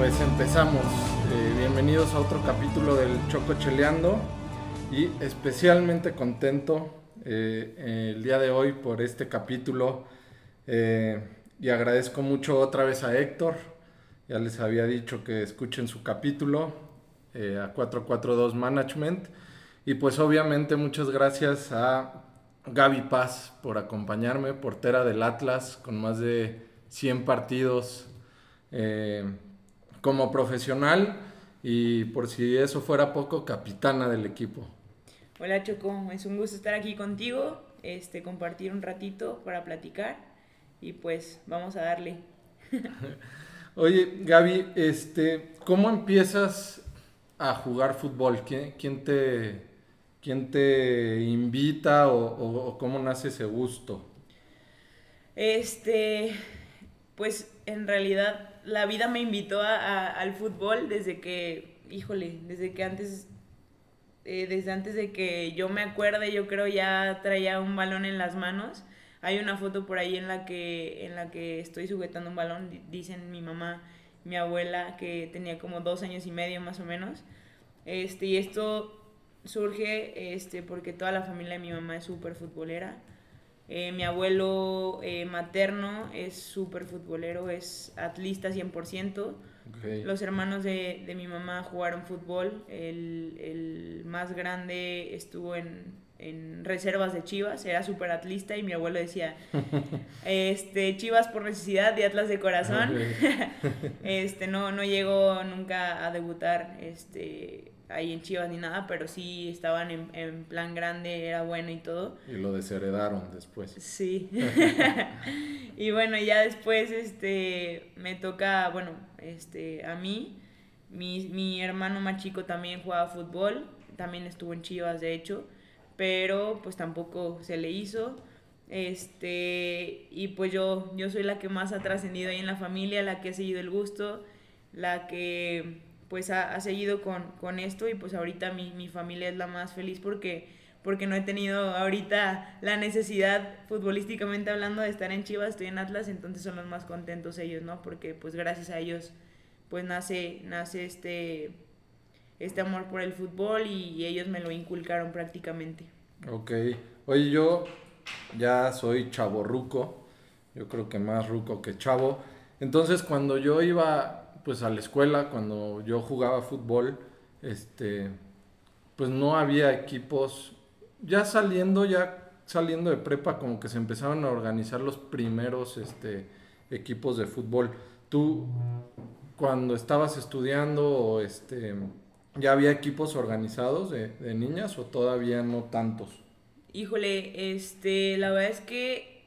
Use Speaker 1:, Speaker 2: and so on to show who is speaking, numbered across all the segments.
Speaker 1: Pues empezamos. Eh, bienvenidos a otro capítulo del Choco Cheleando y especialmente contento eh, el día de hoy por este capítulo eh, y agradezco mucho otra vez a Héctor. Ya les había dicho que escuchen su capítulo a 442 Management y pues obviamente muchas gracias a Gaby Paz por acompañarme, portera del Atlas con más de 100 partidos como profesional y por si eso fuera poco, capitana del equipo.
Speaker 2: Hola Choco, es un gusto estar aquí contigo, este, compartir un ratito para platicar y pues vamos a darle.
Speaker 1: Oye, Gaby, este, ¿cómo empiezas a jugar fútbol? ¿Quién, te, quién te invita o, o, cómo nace ese gusto?
Speaker 2: Este, pues en realidad la vida me invitó al fútbol desde que, híjole, desde que antes, eh, desde antes de que yo me acuerde, yo creo ya traía un balón en las manos. Hay una foto por ahí en la que, en la que estoy sujetando un balón, dicen mi mamá, mi abuela, que tenía como dos años y medio más o menos. Este, y esto surge este, porque toda la familia de mi mamá es súper futbolera. Eh, mi abuelo eh, materno es súper futbolero, es atlista 100%. Los hermanos de, de, mi mamá jugaron fútbol. El, el más grande estuvo en, en, reservas de Chivas, era súper atlista y mi abuelo decía, este, Chivas por necesidad y Atlas de corazón. este, no, no llegó nunca a debutar este, ahí en Chivas ni nada, pero sí estaban en, en, plan grande, era bueno y todo.
Speaker 1: Y lo desheredaron después.
Speaker 2: Sí. y bueno, ya después este, me toca, bueno, este, a mí, mi, mi hermano más chico también jugaba fútbol, también estuvo en Chivas de hecho, pero pues tampoco se le hizo. Este, y pues yo, yo soy la que más ha trascendido ahí en la familia, la que ha seguido el gusto, la que pues ha, seguido con, esto y pues ahorita mi, mi, familia es la más feliz porque, porque no he tenido ahorita la necesidad futbolísticamente hablando de estar en Chivas, estoy en Atlas, entonces son los más contentos ellos, ¿no? Porque pues gracias a ellos pues nace, nace este, este amor por el fútbol y, ellos me lo inculcaron prácticamente.
Speaker 1: Ok, oye yo ya soy chavo ruco, yo creo que más ruco que chavo, entonces cuando yo iba pues a la escuela, cuando yo jugaba fútbol, este, pues no había equipos, ya saliendo, ya saliendo de prepa, como que se empezaron a organizar los primeros este, equipos de fútbol. Tú, cuando estabas estudiando, este, ¿ya había equipos organizados de, niñas o todavía no tantos?
Speaker 2: Híjole, este, la verdad es que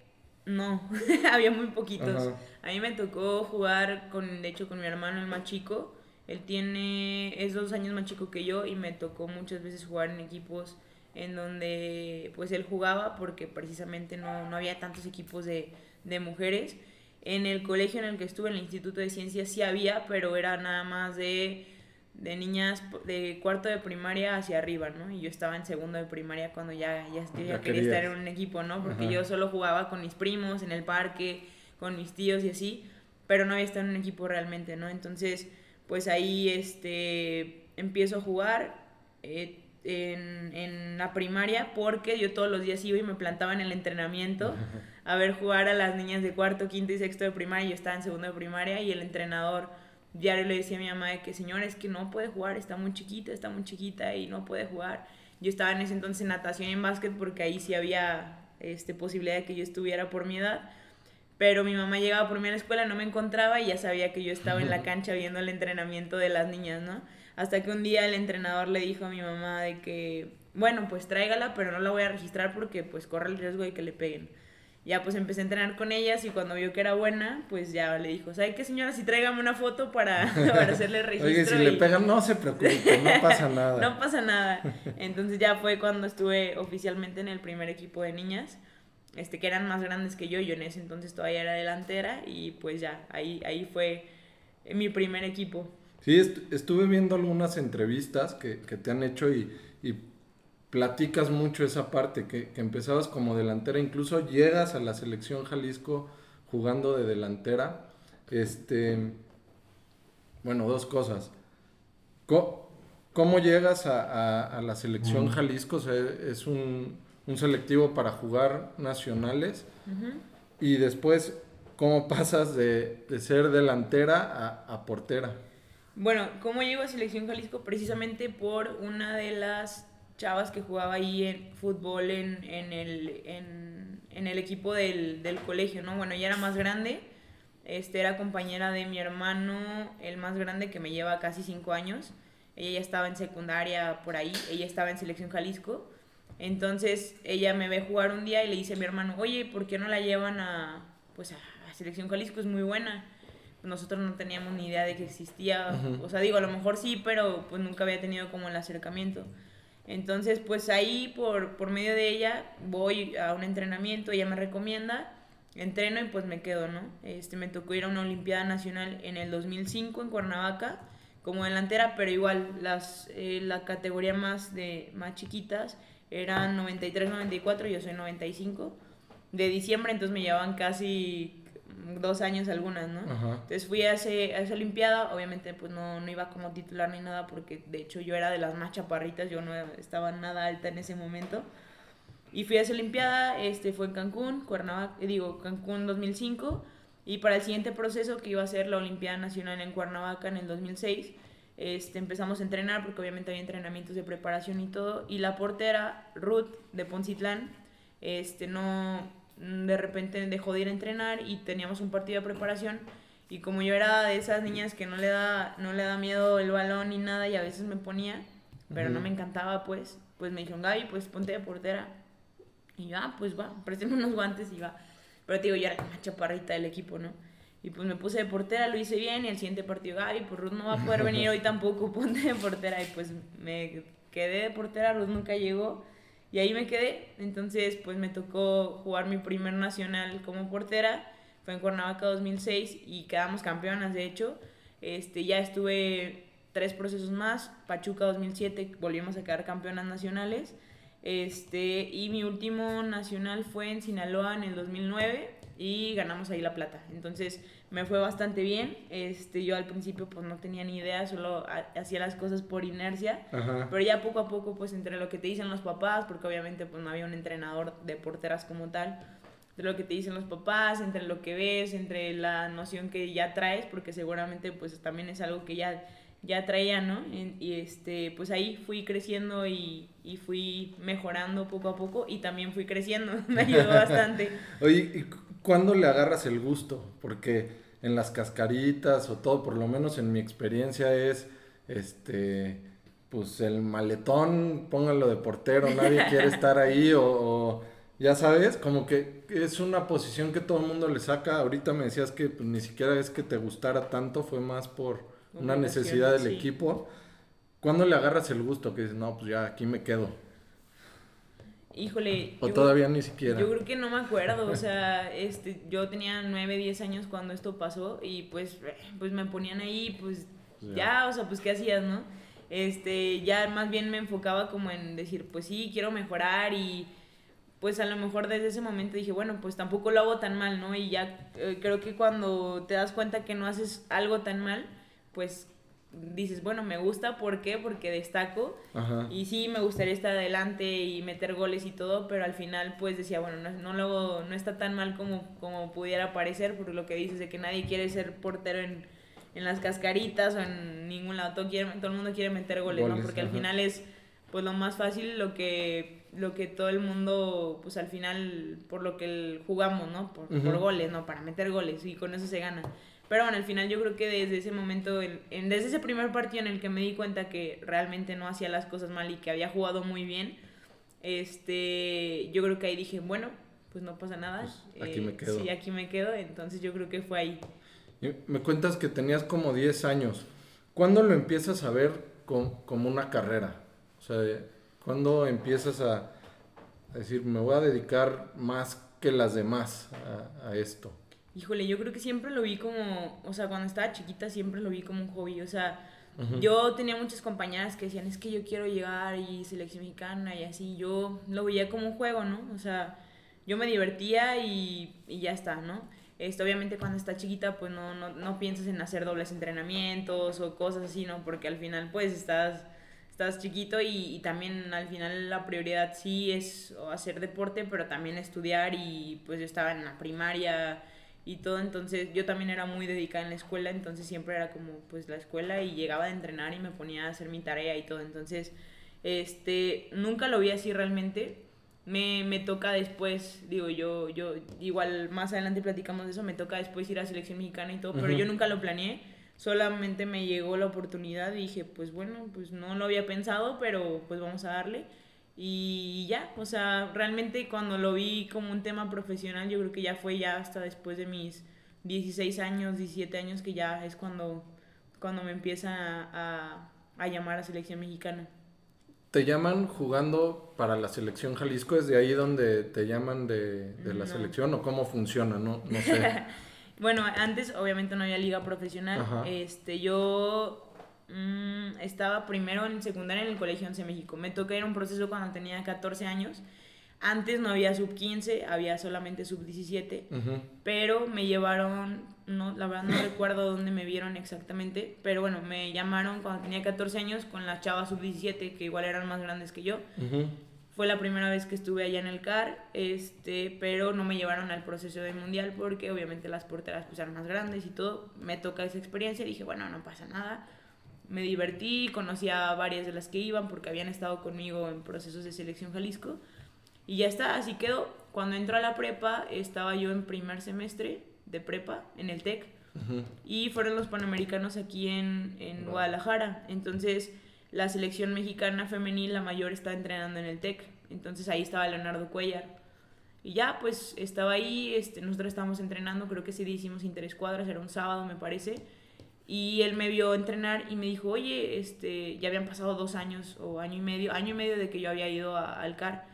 Speaker 2: no, había muy poquitos. A mí me tocó jugar con, de hecho, con mi hermano, el más chico. Él tiene, es dos años más chico que yo y me tocó muchas veces jugar en equipos en donde pues él jugaba porque precisamente no, no había tantos equipos de, de, mujeres. En el colegio en el que estuve, en el Instituto de Ciencias, sí había, pero era nada más de, de niñas de cuarto de primaria hacia arriba, ¿no? Y yo estaba en segundo de primaria cuando ya, ya, quería estar en un equipo, ¿no? Porque yo solo jugaba con mis primos en el parque con mis tíos y así, pero no había estado en un equipo realmente, ¿no? Entonces, pues ahí este, empiezo a jugar eh, en, en, la primaria porque yo todos los días iba y me plantaba en el entrenamiento a ver jugar a las niñas de cuarto, quinto y sexto de primaria, yo estaba en segundo de primaria y el entrenador diario le decía a mi mamá de que señor, es que no puede jugar, está muy chiquita, está muy chiquita y no puede jugar. Yo estaba en ese entonces en natación y en básquet porque ahí sí había este, posibilidad de que yo estuviera por mi edad pero mi mamá llegaba por mí a la escuela, no me encontraba y ya sabía que yo estaba en la cancha viendo el entrenamiento de las niñas, ¿no? Hasta que un día el entrenador le dijo a mi mamá de que, bueno, pues tráigala, pero no la voy a registrar porque pues corre el riesgo de que le peguen. Ya pues empecé a entrenar con ellas y cuando vio que era buena, pues ya le dijo, ¿sabe qué señora? Si tráigame una foto para, para hacerle registro.
Speaker 1: Oye, si le pegan, no se preocupe, no pasa nada.
Speaker 2: no pasa nada. Entonces ya fue cuando estuve oficialmente en el primer equipo de niñas este, que eran más grandes que yo, yo en ese entonces todavía era delantera y pues ya, ahí, ahí fue mi primer equipo.
Speaker 1: Sí, estuve viendo algunas entrevistas que, que te han hecho y, y, platicas mucho esa parte, que, que, empezabas como delantera, incluso llegas a la selección Jalisco jugando de delantera. Este, bueno, dos cosas. ¿Cómo, llegas a, la selección Jalisco? es un, selectivo para jugar nacionales. Y después, ¿cómo pasas de, ser delantera a, portera?
Speaker 2: Bueno, ¿cómo llego a Selección Jalisco? Precisamente por una de las chavas que jugaba ahí en fútbol en, el, en, el equipo del, del, colegio, ¿no? Bueno, ella era más grande, este, era compañera de mi hermano, el más grande, que me lleva casi cinco años. Ella ya estaba en secundaria por ahí, ella estaba en Selección Jalisco. Entonces ella me ve jugar un día y le dice a mi hermano, oye, ¿por qué no la llevan a, pues a, Selección Jalisco? Es muy buena. Nosotros no teníamos ni idea de que existía. O sea, digo, a lo mejor sí, pero pues nunca había tenido como el acercamiento. Entonces, pues ahí por, por medio de ella voy a un entrenamiento, ella me recomienda, entreno y pues me quedo, ¿no? Este, me tocó ir a una Olimpiada Nacional en el 2005 en Cuernavaca como delantera, pero igual las, eh, la categoría más, de, más chiquitas eran 93, 94, yo soy 95 de diciembre, entonces me llevaban casi dos años algunas, ¿no? Entonces fui a, ese, a esa Olimpiada, obviamente pues no, no iba como titular ni nada, porque de hecho yo era de las más chaparritas, yo no estaba nada alta en ese momento. Y fui a esa Olimpiada, este fue en Cancún, Cuernavaca, digo, Cancún 2005, y para el siguiente proceso que iba a ser la Olimpiada Nacional en Cuernavaca en el 2006, este, empezamos a entrenar porque obviamente había entrenamientos de preparación y todo. Y la portera, Ruth, de Poncitlán, este, no, de repente dejó de ir a entrenar y teníamos un partido de preparación. Y como yo era de esas niñas que no le da, no le da miedo el balón ni nada y a veces me ponía, pero no me encantaba, pues, pues me dijeron, Gaby, pues ponte de portera. Y yo, ah, pues va, préstame unos guantes y va. Pero te digo, yo era la chaparrita del equipo, ¿no? Y pues me puse de portera, lo hice bien y el siguiente partido, ay, pues Ruth no va a poder venir hoy tampoco, ponte de portera. Y pues me quedé de portera, Ruth nunca llegó y ahí me quedé. Entonces pues me tocó jugar mi primer nacional como portera, fue en Cuernavaca 2006 y quedamos campeonas de hecho. Este, ya estuve tres procesos más, Pachuca 2007 volvimos a quedar campeonas nacionales. Este, y mi último nacional fue en Sinaloa en el 2009 y ganamos ahí la plata. Entonces me fue bastante bien. Este, yo al principio pues no tenía ni idea, solo hacía las cosas por inercia, pero ya poco a poco pues entre lo que te dicen los papás, porque obviamente pues no había un entrenador de porteras como tal, de lo que te dicen los papás, entre lo que ves, entre la noción que ya traes, porque seguramente pues también es algo que ya ya traía, ¿no? Y este, pues ahí fui creciendo y, y, fui mejorando poco a poco y también fui creciendo, me ayudó bastante.
Speaker 1: Oye, ¿cuándo le agarras el gusto? Porque en las cascaritas o todo, por lo menos en mi experiencia es, este, pues el maletón, póngalo de portero, nadie quiere estar ahí o, ya sabes, como que es una posición que todo el mundo le saca. Ahorita me decías que pues, ni siquiera es que te gustara tanto, fue más por una necesidad del equipo. ¿Cuándo le agarras el gusto? Que dices, no, pues ya aquí me quedo.
Speaker 2: Híjole.
Speaker 1: O todavía ni siquiera.
Speaker 2: Yo creo que no me acuerdo, o sea, este, yo tenía 9, 10 años cuando esto pasó y pues, pues me ponían ahí, pues ya. o sea, pues qué hacías, ¿no? Este, ya más bien me enfocaba como en decir, pues sí, quiero mejorar y pues a lo mejor desde ese momento dije, bueno, pues tampoco lo hago tan mal, ¿no? Y ya eh, creo que cuando te das cuenta que no haces algo tan mal, pues dices, bueno, me gusta, ¿por qué? Porque destaco. Y sí, me gustaría estar adelante y meter goles y todo, pero al final pues decía, bueno, no, no, no está tan mal como, como pudiera parecer, por lo que dices de que nadie quiere ser portero en, en las cascaritas o en ningún lado, todo, quiere, todo el mundo quiere meter goles, ¿no? Porque al final es pues lo más fácil, lo que, lo que todo el mundo, pues al final, por lo que jugamos, ¿no? Por, por goles, ¿no? Para meter goles y con eso se gana. Pero bueno, al final yo creo que desde ese momento, en, desde ese primer partido en el que me di cuenta que realmente no hacía las cosas mal y que había jugado muy bien, este, yo creo que ahí dije, bueno, pues no pasa nada.
Speaker 1: Pues, aquí me eh, quedo.
Speaker 2: Sí, aquí me quedo, entonces yo creo que fue ahí.
Speaker 1: Me cuentas que tenías como 10 años. ¿Cuándo lo empiezas a ver como una carrera? O sea, ¿cuándo empiezas a, decir, me voy a dedicar más que las demás a esto?
Speaker 2: Híjole, yo creo que siempre lo vi como, o sea, cuando estaba chiquita siempre lo vi como un hobby, o sea, yo tenía muchas compañeras que decían, es que yo quiero llegar y selección mexicana y así, yo lo veía como un juego, ¿no? O sea, yo me divertía y, y ya está, ¿no? Este, obviamente cuando estás chiquita pues no, no, no piensas en hacer dobles entrenamientos o cosas así, ¿no? Porque al final pues estás, estás chiquito y, y también al final la prioridad sí es hacer deporte, pero también estudiar y pues yo estaba en la primaria y todo, entonces yo también era muy dedicada en la escuela, entonces siempre era como pues la escuela y llegaba a entrenar y me ponía a hacer mi tarea y todo, entonces este, nunca lo vi así realmente, me, me toca después, digo yo, yo igual más adelante platicamos de eso, me toca después ir a selección mexicana y todo, pero yo nunca lo planeé, solamente me llegó la oportunidad y dije pues bueno, pues no lo había pensado, pero pues vamos a darle. Y ya, o sea, realmente cuando lo vi como un tema profesional, yo creo que ya fue ya hasta después de mis 16 años, 17 años, que ya es cuando, cuando me empieza a, a llamar a selección mexicana.
Speaker 1: ¿Te llaman jugando para la selección Jalisco? ¿Es de ahí donde te llaman de, de la
Speaker 2: No.
Speaker 1: selección o cómo funciona? No, no sé.
Speaker 2: Bueno, antes obviamente no había liga profesional.
Speaker 1: Ajá.
Speaker 2: Este, yo mm, estaba primero en secundaria en el Colegio 11 México. Me tocó ir a un proceso cuando tenía 14 años. Antes no había sub 15, había solamente sub 17.
Speaker 1: Ujú.
Speaker 2: Pero me llevaron, no, la verdad no recuerdo dónde me vieron exactamente, pero bueno, me llamaron cuando tenía 14 años con las chavas sub 17, que igual eran más grandes que yo.
Speaker 1: Ujú.
Speaker 2: Fue la primera vez que estuve allá en el CAR, este, pero no me llevaron al proceso del mundial porque obviamente las porteras pues eran más grandes y todo. Me toca esa experiencia y dije, bueno, no pasa nada. Me divertí, conocí a varias de las que iban porque habían estado conmigo en procesos de selección Jalisco. Y ya está, así quedó. Cuando entró a la prepa, estaba yo en primer semestre de prepa en el TEC y fueron los Panamericanos aquí en, en
Speaker 1: Wow.
Speaker 2: Guadalajara. Entonces, la selección mexicana femenil, la mayor, está entrenando en el TEC. Entonces, ahí estaba Leonardo Cuellar. Y ya, pues, estaba ahí, este, nosotros estábamos entrenando, creo que día hicimos interescuadras, era un sábado, me parece. Y él me vio entrenar y me dijo, oye, este, ya habían pasado dos años o año y medio, año y medio de que yo había ido a- al CAR.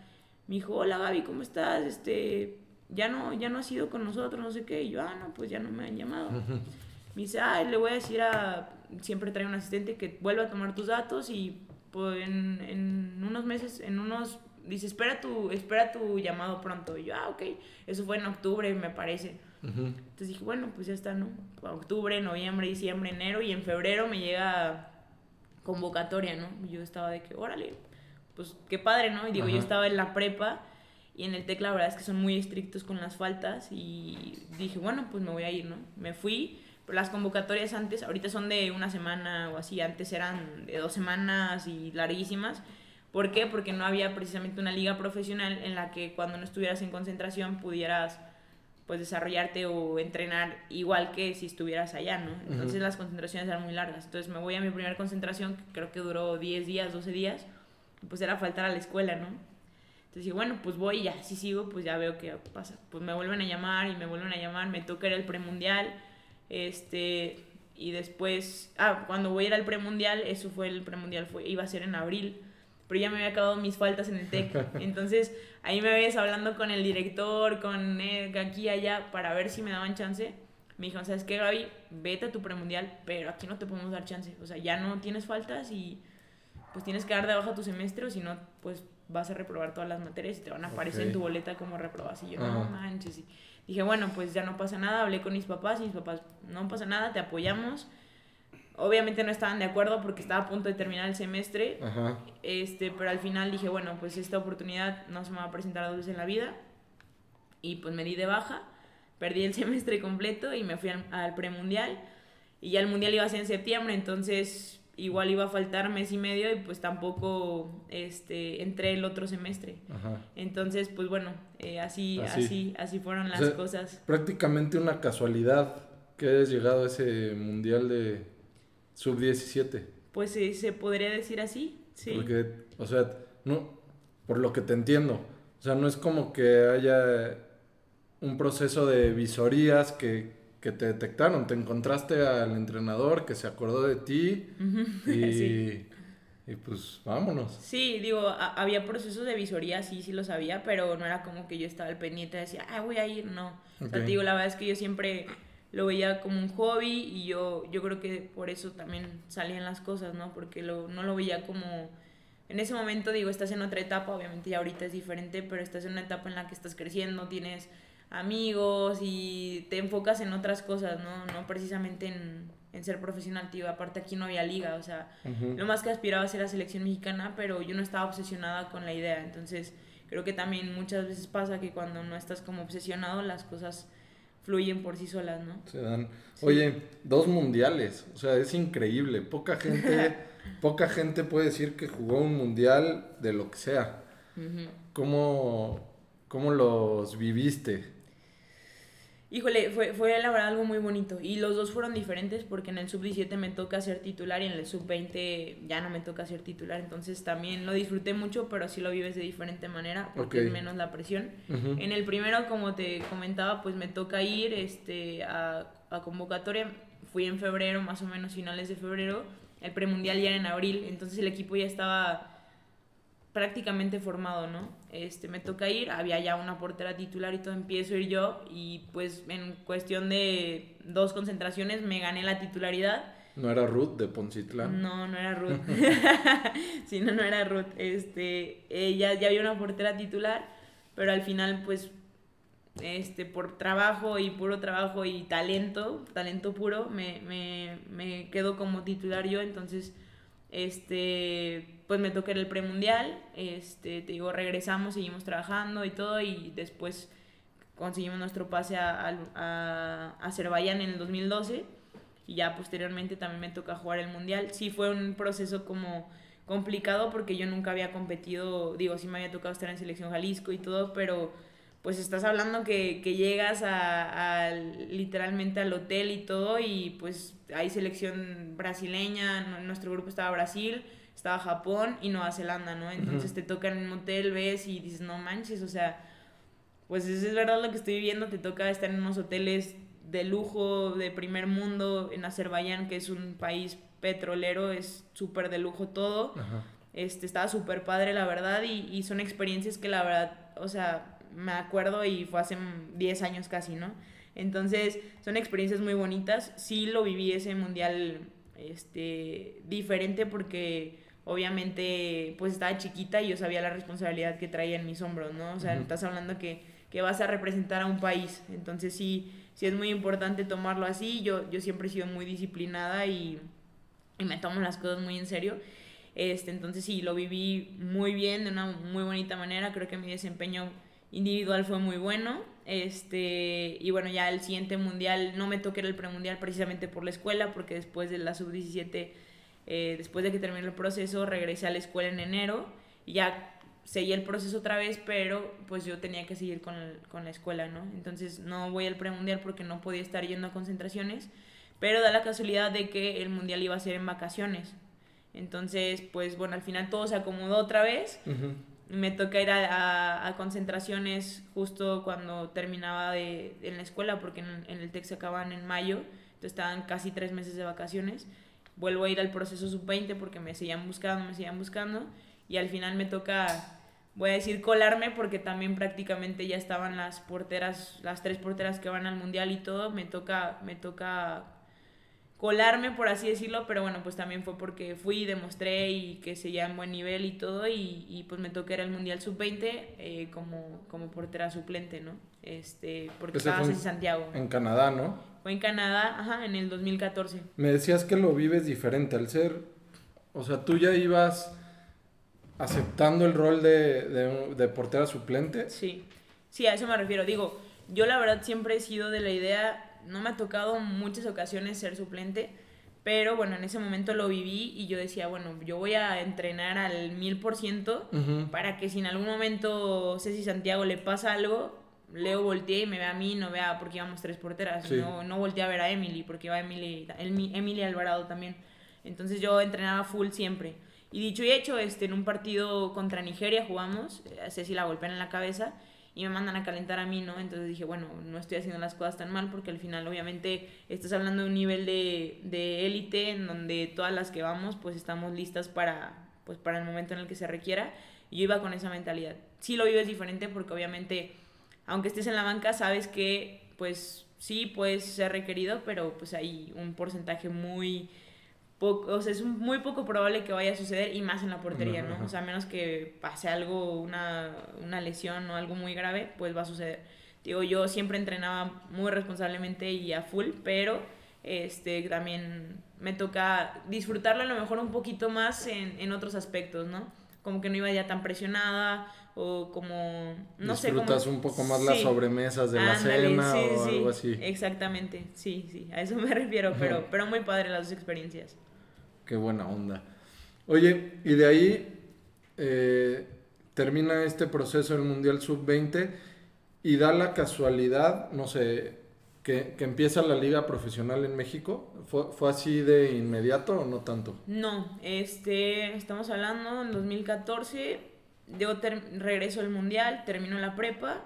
Speaker 2: Me dijo, hola Gaby, ¿cómo estás? Este, ya no, ya no has ido con nosotros, no sé qué. Y yo, ah, no, pues ya no me han llamado. Me dice, ah, le voy a decir a, siempre trae un asistente que vuelva a tomar tus datos y pues, en, en unos meses, en unos, dice, espera tu, espera tu llamado pronto. Y yo, ah, ok, eso fue en octubre, me parece. Entonces dije, bueno, pues ya está, ¿no? Octubre, noviembre, diciembre, enero y en febrero me llega convocatoria, ¿no? Y yo estaba de que, órale, pues qué padre, ¿no? Y digo, yo estaba en la prepa y en el TEC la verdad es que son muy estrictos con las faltas y dije, bueno, pues me voy a ir, ¿no? Me fui, pero las convocatorias antes, ahorita son de una semana o así, antes eran de dos semanas y larguísimas. ¿Por qué? Porque no había precisamente una liga profesional en la que cuando no estuvieras en concentración pudieras pues desarrollarte o entrenar igual que si estuvieras allá, ¿no? Entonces
Speaker 1: Ujú.
Speaker 2: las concentraciones eran muy largas. Entonces me voy a mi primera concentración, que creo que duró 10 días, 12 días, pues era faltar a la escuela, ¿no? Entonces dije, bueno, pues voy y ya, si sigo, pues ya veo qué pasa. Pues me vuelven a llamar y me vuelven a llamar, me toca ir al premundial, este, y después, ah, cuando voy a ir al premundial, eso fue el premundial, fue, iba a ser en abril, pero ya me había acabado mis faltas en el TEC. Entonces ahí me ves hablando con el director, con eh, aquí y allá, para ver si me daban chance. Me dijeron, ¿sabes qué, Gaby? Vete a tu premundial, pero aquí no te podemos dar chance. O sea, ya no tienes faltas y pues tienes que dar de baja tu semestre o si no, pues vas a reprobar todas las materias y te van a aparecer en
Speaker 1: Ok.
Speaker 2: tu boleta como reprobas. Y yo, no manches. Y dije, bueno, pues ya no pasa nada. Hablé con mis papás y mis papás, no pasa nada, te apoyamos. Obviamente no estaban de acuerdo porque estaba a punto de terminar el semestre.
Speaker 1: Ajá.
Speaker 2: Este, pero al final dije, bueno, pues esta oportunidad no se me va a presentar dos veces en la vida. Y pues me di de baja, perdí el semestre completo y me fui al, al premundial. Y ya el mundial iba a ser en septiembre, entonces igual iba a faltar mes y medio y pues tampoco este, entré el otro semestre.
Speaker 1: Ajá.
Speaker 2: Entonces, pues bueno, eh, así,
Speaker 1: Así.
Speaker 2: así, así fueron las
Speaker 1: sea,
Speaker 2: cosas.
Speaker 1: Prácticamente una casualidad que hayas llegado a ese mundial de sub-17.
Speaker 2: Pues eh, se podría decir así, sí.
Speaker 1: Porque, o sea, no, por lo que te entiendo, o sea, no es como que haya un proceso de visorías que, que te detectaron, te encontraste al entrenador que se acordó de ti y,
Speaker 2: sí.
Speaker 1: y pues vámonos.
Speaker 2: Sí, digo, a- había procesos de visoría, sí, sí lo sabía, pero no era como que yo estaba al pendiente y decía, ah, voy a ir, no. O sea,
Speaker 1: Ok.
Speaker 2: te digo, la verdad es que yo siempre lo veía como un hobby y yo, yo creo que por eso también salían las cosas, ¿no? Porque lo, no lo veía como... En ese momento, digo, estás en otra etapa, obviamente ya ahorita es diferente, pero estás en una etapa en la que estás creciendo, tienes amigos y te enfocas en otras cosas, ¿no? No precisamente en, ser profesional, tío. Aparte aquí no había liga, o sea, lo más que aspiraba a ser la selección mexicana, pero yo no estaba obsesionada con la idea. Entonces, creo que también muchas veces pasa que cuando no estás como obsesionado, las cosas fluyen por sí solas, ¿no?
Speaker 1: Se dan. Oye, dos mundiales, o sea, es increíble. Poca gente, poca gente puede decir que jugó un mundial de lo que sea. ¿Cómo, ¿Cómo los viviste?
Speaker 2: Híjole, fue, fue la verdad algo muy bonito. Y los dos fueron diferentes porque en el sub-17 me toca ser titular y en el sub-20 ya no me toca ser titular. Entonces también lo disfruté mucho, pero sí lo vives de diferente manera porque es menos la presión. En el primero, como te comentaba, pues me toca ir este, a, a convocatoria. Fui en febrero, más o menos finales de febrero. El premundial ya era en abril, entonces el equipo ya estaba prácticamente formado, ¿no? Este, me toca ir, había ya una portera titular y todo, empiezo a ir yo y pues en cuestión de dos concentraciones me gané la titularidad.
Speaker 1: ¿No era Ruth de Poncitlán?
Speaker 2: No, no era Ruth. sí, no, no era Ruth. Este, ella ya había una portera titular, pero al final pues este, por trabajo y puro trabajo y talento, talento puro, me, me, me quedo como titular yo, entonces este pues me toqué el premundial, este, te digo, regresamos, seguimos trabajando y todo, y después conseguimos nuestro pase a, a, Azerbaiyán en el 2012, y ya posteriormente también me toca jugar el mundial. Sí fue un proceso como complicado porque yo nunca había competido, digo, sí me había tocado estar en selección Jalisco y todo, pero pues estás hablando que, que llegas a, a, literalmente al hotel y todo y pues hay selección brasileña, nuestro grupo estaba Brasil, estaba Japón y Nueva Zelanda, ¿no? Entonces te toca en un hotel, ves y dices, no manches, o sea, pues eso es verdad lo que estoy viviendo, te toca estar en unos hoteles de lujo, de primer mundo, en Azerbaiyán, que es un país petrolero, es súper de lujo todo. Este, estaba súper padre, la verdad, y, y son experiencias que la verdad, o sea, me acuerdo y fue hace 10 años casi, ¿no? Entonces, son experiencias muy bonitas. Sí lo viví ese mundial este, diferente porque obviamente pues estaba chiquita y yo sabía la responsabilidad que traía en mis hombros, ¿no? O sea, estás hablando que, que, vas a representar a un país, entonces sí, sí es muy importante tomarlo así, yo, yo siempre he sido muy disciplinada y, y me tomo las cosas muy en serio. Este, entonces sí, lo viví muy bien, de una muy bonita manera, creo que mi desempeño individual fue muy bueno. Este, y bueno, ya el siguiente mundial no me toqué el premundial precisamente por la escuela, porque después de la sub-17 eh, después de que terminé el proceso, regresé a la escuela en enero y ya seguí el proceso otra vez, pero pues yo tenía que seguir con, con la escuela, ¿no? Entonces no voy al premundial porque no podía estar yendo a concentraciones, pero da la casualidad de que el mundial iba a ser en vacaciones. Entonces, pues bueno, al final todo se acomodó otra vez. Me toca ir a, a, concentraciones justo cuando terminaba de, en la escuela, porque en, en el TEC se acaban en mayo, entonces estaban casi tres meses de vacaciones vuelvo a ir al proceso sub-20 porque me seguían buscando, me seguían buscando y al final me toca, voy a decir colarme porque también prácticamente ya estaban las porteras, las tres porteras que van al mundial y todo, me toca, me toca colarme por así decirlo, pero bueno, pues también fue porque fui y demostré y que seguía en buen nivel y todo y, y pues me toca ir al mundial sub-20 eh, como, como portera suplente, ¿no? Este, porque estaba en Santiago.
Speaker 1: En Canadá, ¿no?
Speaker 2: Fue en Canadá, ajá, en el 2014.
Speaker 1: Me decías que lo vives diferente al ser, o sea, tú ya ibas aceptando el rol de, de, portera suplente.
Speaker 2: Sí, sí, a eso me refiero. Digo, yo la verdad siempre he sido de la idea, no me ha tocado muchas ocasiones ser suplente, pero bueno, en ese momento lo viví y yo decía, bueno, yo voy a entrenar al mil por ciento para que si en algún momento Ceci Santiago le pasa algo, Leo volteé y me ve a mí, no vea porque íbamos tres porteras. No, no volteé a ver a Emily porque iba Emily, Emily Alvarado también. Entonces yo entrenaba full siempre. Y dicho y hecho, este, en un partido contra Nigeria jugamos, eh, Ceci la golpean en la cabeza y me mandan a calentar a mí, ¿no? Entonces dije, bueno, no estoy haciendo las cosas tan mal porque al final obviamente estás hablando de un nivel de élite en donde todas las que vamos pues estamos listas para, pues, para el momento en el que se requiera. Y yo iba con esa mentalidad. Sí lo vives diferente porque obviamente aunque estés en la banca, sabes que pues sí puedes ser requerido, pero pues hay un porcentaje muy poco, o sea, es muy poco probable que vaya a suceder y más en la portería, ¿no? O sea, a menos que pase algo, una, una lesión o algo muy grave, pues va a suceder. Digo, yo siempre entrenaba muy responsablemente y a full, pero este, también me toca disfrutarlo a lo mejor un poquito más en, en otros aspectos, ¿no? Como que no iba ya tan presionada o como, no
Speaker 1: sé. Disfrutas un poco más las sobremesas de la cena o algo así.
Speaker 2: Exactamente, sí, sí, a eso me refiero, pero, pero muy padre las dos experiencias.
Speaker 1: Qué buena onda. Oye, y de ahí eh, termina este proceso del Mundial Sub-20 y da la casualidad, no sé, que, empieza la liga profesional en México. ¿Fue, ¿Fue, así de inmediato o no tanto?
Speaker 2: No, este, estamos hablando en 2014, yo regreso al Mundial, termino la prepa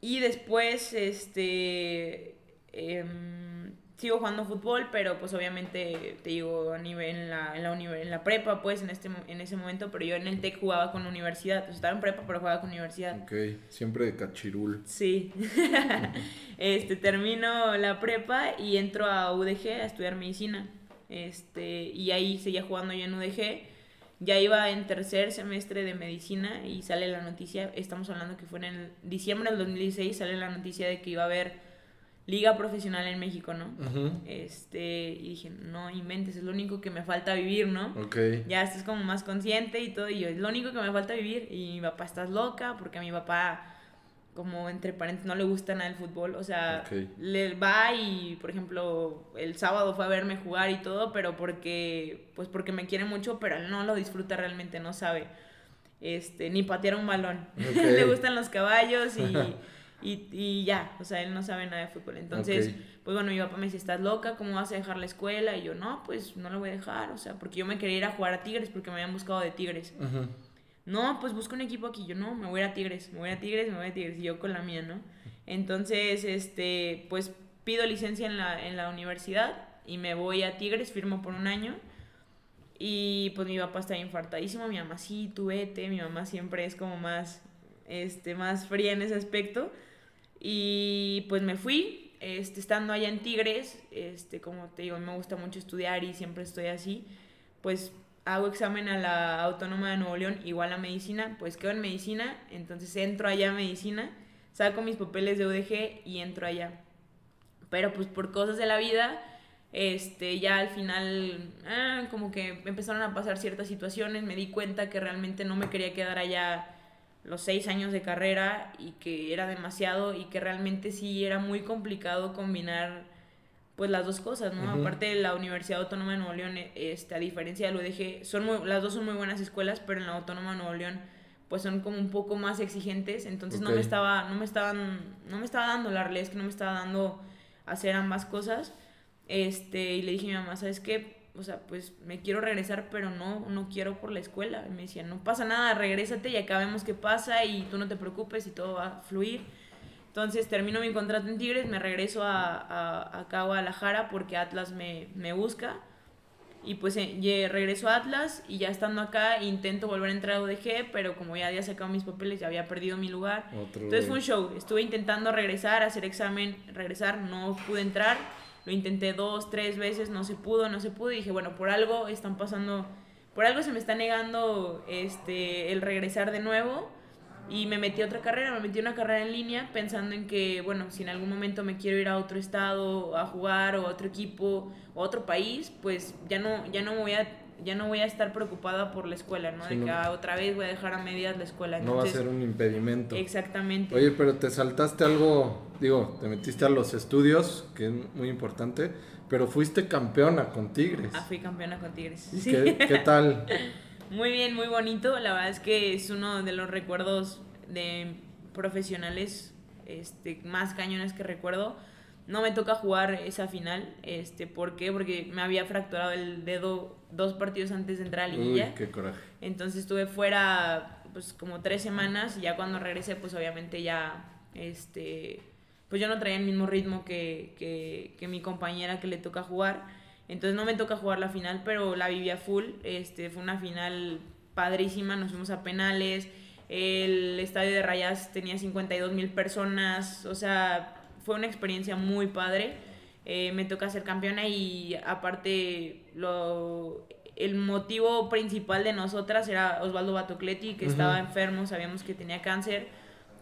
Speaker 2: y después, este, em, sigo jugando fútbol, pero pues obviamente te digo a nivel en la, en la, en la prepa, pues en, este, en ese momento, pero yo en el TEC jugaba con universidad, pues estaba en prepa, pero jugaba con universidad.
Speaker 1: Ok, siempre de cachirul.
Speaker 2: Sí. este, termino la prepa y entro a UDG a estudiar medicina. Este, y ahí seguía jugando yo en UDG. Ya iba en tercer semestre de medicina y sale la noticia, estamos hablando que fue en el diciembre del 2016, sale la noticia de que iba a haber liga profesional en México, ¿no? Este, y dije, no inventes, es lo único que me falta vivir, ¿no?
Speaker 1: Ok.
Speaker 2: Ya estás como más consciente y todo, y yo, es lo único que me falta vivir. Y mi papá, estás loca, porque a mi papá, como entre paréntesis, no le gusta nada el fútbol, o sea, le va y, por ejemplo, el sábado fue a verme jugar y todo, pero porque, pues porque me quiere mucho, pero él no lo disfruta realmente, no sabe. Este, ni patear un balón. le gustan los caballos y y, y, ya, o sea, él no sabe nada de fútbol. Entonces, pues bueno, mi papá me dice, ¿estás loca? ¿Cómo vas a dejar la escuela? Y yo, no, pues no lo voy a dejar, o sea, porque yo me quería ir a jugar a Tigres porque me habían buscado de Tigres. No, pues busco un equipo aquí. Yo, no, me voy a Tigres, me voy a Tigres, me voy a Tigres. Y yo con la mía, ¿no? Entonces, este, pues pido licencia en la, en la universidad y me voy a Tigres, firmo por un año. Y pues mi papá está infartadísimo, mi mamá sí, tú vete, mi mamá siempre es como más, este, más fría en ese aspecto. Y pues me fui, este, estando allá en Tigres, este, como te digo, me gusta mucho estudiar y siempre estoy así, pues hago examen a la Autónoma de Nuevo León, igual a medicina, pues quedo en medicina, entonces entro allá a medicina, saco mis papeles de UDG y entro allá. Pero pues por cosas de la vida, este, ya al final, ah, como que empezaron a pasar ciertas situaciones, me di cuenta que realmente no me quería quedar allá los seis años de carrera y que era demasiado y que realmente sí era muy complicado combinar pues las dos cosas, ¿no? Aparte de la Universidad Autónoma de Nuevo León, este, a diferencia del UDG, son las dos son muy buenas escuelas, pero en la Autónoma de Nuevo León pues son como un poco más exigentes, entonces no me estaba no me estaban no me estaba dando la realidad es que no me estaba dando hacer ambas cosas. Este, y le dije a mi mamá, ¿sabes qué? o sea, pues me quiero regresar, pero no, no quiero por la escuela. Y me decía, no pasa nada, regrésate y acá vemos qué pasa y tú no te preocupes y todo va a fluir. Entonces termino mi contrato en Tigres, me regreso a, a, acá a Guadalajara porque Atlas me, me busca. Y pues eh, regreso a Atlas y ya estando acá intento volver a entrar a UDG, pero como ya había sacado mis papeles, ya había perdido mi lugar. Entonces fue un show. Estuve intentando regresar, hacer examen, regresar, no pude entrar lo intenté dos, tres veces, no se pudo, no se pudo. Y dije, bueno, por algo están pasando, por algo se me está negando este, el regresar de nuevo. Y me metí a otra carrera, me metí a una carrera en línea pensando en que, bueno, si en algún momento me quiero ir a otro estado a jugar o a otro equipo o a otro país, pues ya no, ya no voy a ya no voy a estar preocupada por la escuela, ¿no? de que ah, otra vez voy a dejar a medias la escuela.
Speaker 1: no va a ser un impedimento.
Speaker 2: Exactamente.
Speaker 1: Oye, pero te saltaste algo, digo, te metiste a los estudios, que es muy importante, pero fuiste campeona con Tigres.
Speaker 2: Ah, fui campeona con Tigres.
Speaker 1: sí. qué, tal?
Speaker 2: Muy bien, muy bonito. La verdad es que es uno de los recuerdos de profesionales este, más cañones que recuerdo no me toca jugar esa final. Este, ¿Por qué? Porque me había fracturado el dedo dos partidos antes de entrar a la liguilla.
Speaker 1: Uy, qué coraje.
Speaker 2: Entonces estuve fuera pues como tres semanas y ya cuando regresé pues obviamente ya este pues yo no traía el mismo ritmo que, que, que mi compañera que le toca jugar. Entonces no me toca jugar la final, pero la vivía full. Este, fue una final padrísima, nos fuimos a penales. El estadio de Rayas tenía 52 mil personas, o sea, fue una experiencia muy padre. Eh, me toca ser campeona y aparte lo, el motivo principal de nosotras era Osvaldo Batocletti, que estaba enfermo, sabíamos que tenía cáncer.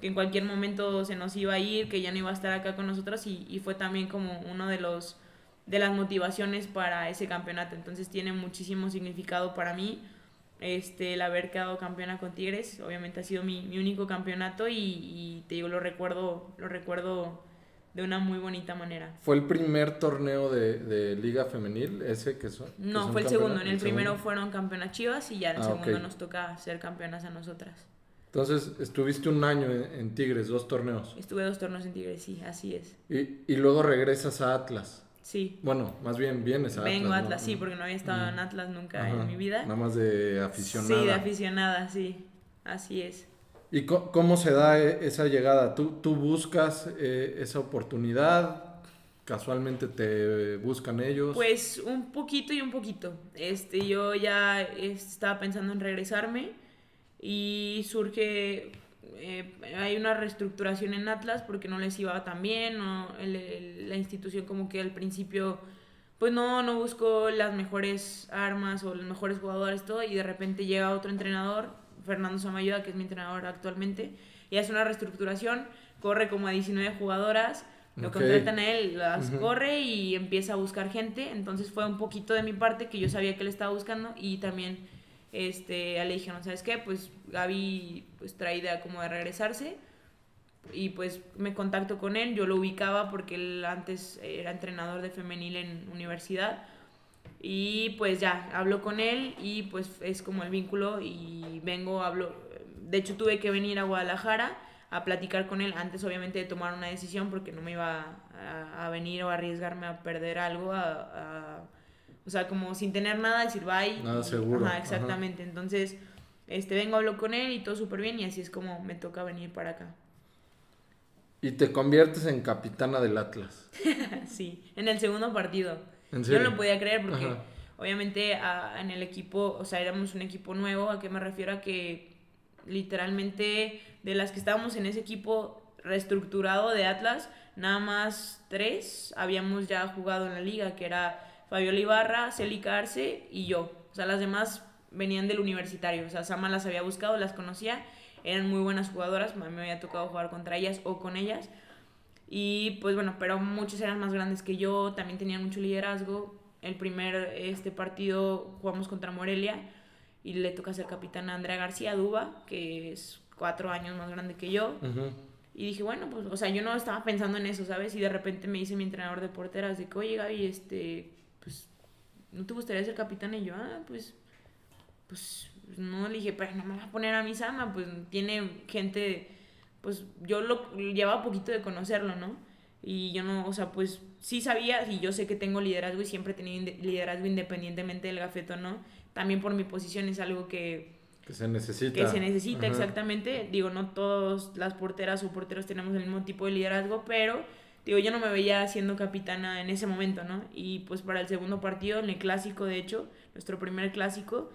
Speaker 2: que en cualquier momento se nos iba a ir, que ya no iba a estar acá con nosotros y, y fue también como uno de los de las motivaciones para ese campeonato. Entonces tiene muchísimo significado para mí este, el haber quedado campeona con Tigres. Obviamente ha sido mi, mi único campeonato y, y, te digo, lo recuerdo, lo recuerdo de una muy bonita manera.
Speaker 1: ¿Fue el primer torneo de, de Liga Femenil ese que son?
Speaker 2: No, fue el segundo. En el, primero fueron campeonas Chivas y ya en el ah, segundo nos toca ser campeonas a nosotras.
Speaker 1: Entonces, estuviste un año en, Tigres, dos torneos.
Speaker 2: Estuve dos torneos en Tigres, sí, así es.
Speaker 1: Y, y luego regresas a Atlas.
Speaker 2: Sí.
Speaker 1: Bueno, más bien vienes
Speaker 2: a Atlas. Vengo a Atlas, sí, porque no había estado en Atlas nunca en mi vida.
Speaker 1: Nada más de aficionada.
Speaker 2: Sí, de aficionada, sí. Así es.
Speaker 1: ¿Y cómo se da e, esa llegada? ¿Tú, tú buscas eh, esa oportunidad? ¿Casualmente te buscan ellos?
Speaker 2: Pues un poquito y un poquito. Este, yo ya estaba pensando en regresarme y surge, eh, hay una reestructuración en Atlas porque no les iba tan bien, la institución como que al principio pues no, no buscó las mejores armas o los mejores jugadores, todo, y de repente llega otro entrenador, Fernando Samayuda, que es mi entrenador actualmente, y hace una reestructuración, corre como a 19 jugadoras, lo contratan a él, las corre y empieza a buscar gente, entonces fue un poquito de mi parte que yo sabía que él estaba buscando y también este, le dijeron, ¿sabes qué? Pues Gaby pues, trae como de regresarse. Y pues me contacto con él, yo lo ubicaba porque él antes era entrenador de femenil en universidad. Y pues ya, hablo con él y pues es como el vínculo. Y vengo, hablo, de hecho tuve que venir a Guadalajara a platicar con él antes obviamente de tomar una decisión porque no me iba a, venir o arriesgarme a perder algo, a o sea, como sin tener nada, decir bye.
Speaker 1: Nada seguro.
Speaker 2: Ajá, exactamente. Entonces, este, vengo, hablo con él y todo súper bien y así es como me toca venir para acá.
Speaker 1: Y te conviertes en capitana del Atlas.
Speaker 2: sí, en el segundo partido. Yo no lo podía creer porque obviamente en el equipo, o sea, éramos un equipo nuevo, ¿a qué me refiero? A que literalmente de las que estábamos en ese equipo reestructurado de Atlas, nada más tres habíamos ya jugado en la liga, que era Fabiola Ibarra, Celica Arce y yo. O sea, las demás venían del universitario. O sea, Sama las había buscado, las conocía. Eran muy buenas jugadoras. Me había tocado jugar contra ellas o con ellas. Y pues bueno, pero muchos eran más grandes que yo. También tenían mucho liderazgo. El primer este partido jugamos contra Morelia. Y le toca ser capitán a Andrea García Duba, que es cuatro años más grande que yo. Y dije, bueno, pues, o sea, yo no estaba pensando en eso, ¿sabes? Y de repente me dice mi entrenador de porteras de que, oye, Gaby, este, pues, ¿no te gustaría ser capitán? Y yo, ah, pues, pues, no, le dije, pues no me vas a poner a mi Sama, pues tiene gente, pues yo lo llevaba poquito de conocerlo, ¿no? Y yo no, o sea, pues sí sabía, y yo sé que tengo liderazgo y siempre he tenido liderazgo independientemente del gafeto, ¿no? También por mi posición es algo que...
Speaker 1: Que se necesita.
Speaker 2: Que se necesita, exactamente. Digo, no todas las porteras o porteros tenemos el mismo tipo de liderazgo, pero digo, yo no me veía siendo capitana en ese momento, ¿no? Y pues para el segundo partido, en el clásico, de hecho, nuestro primer clásico,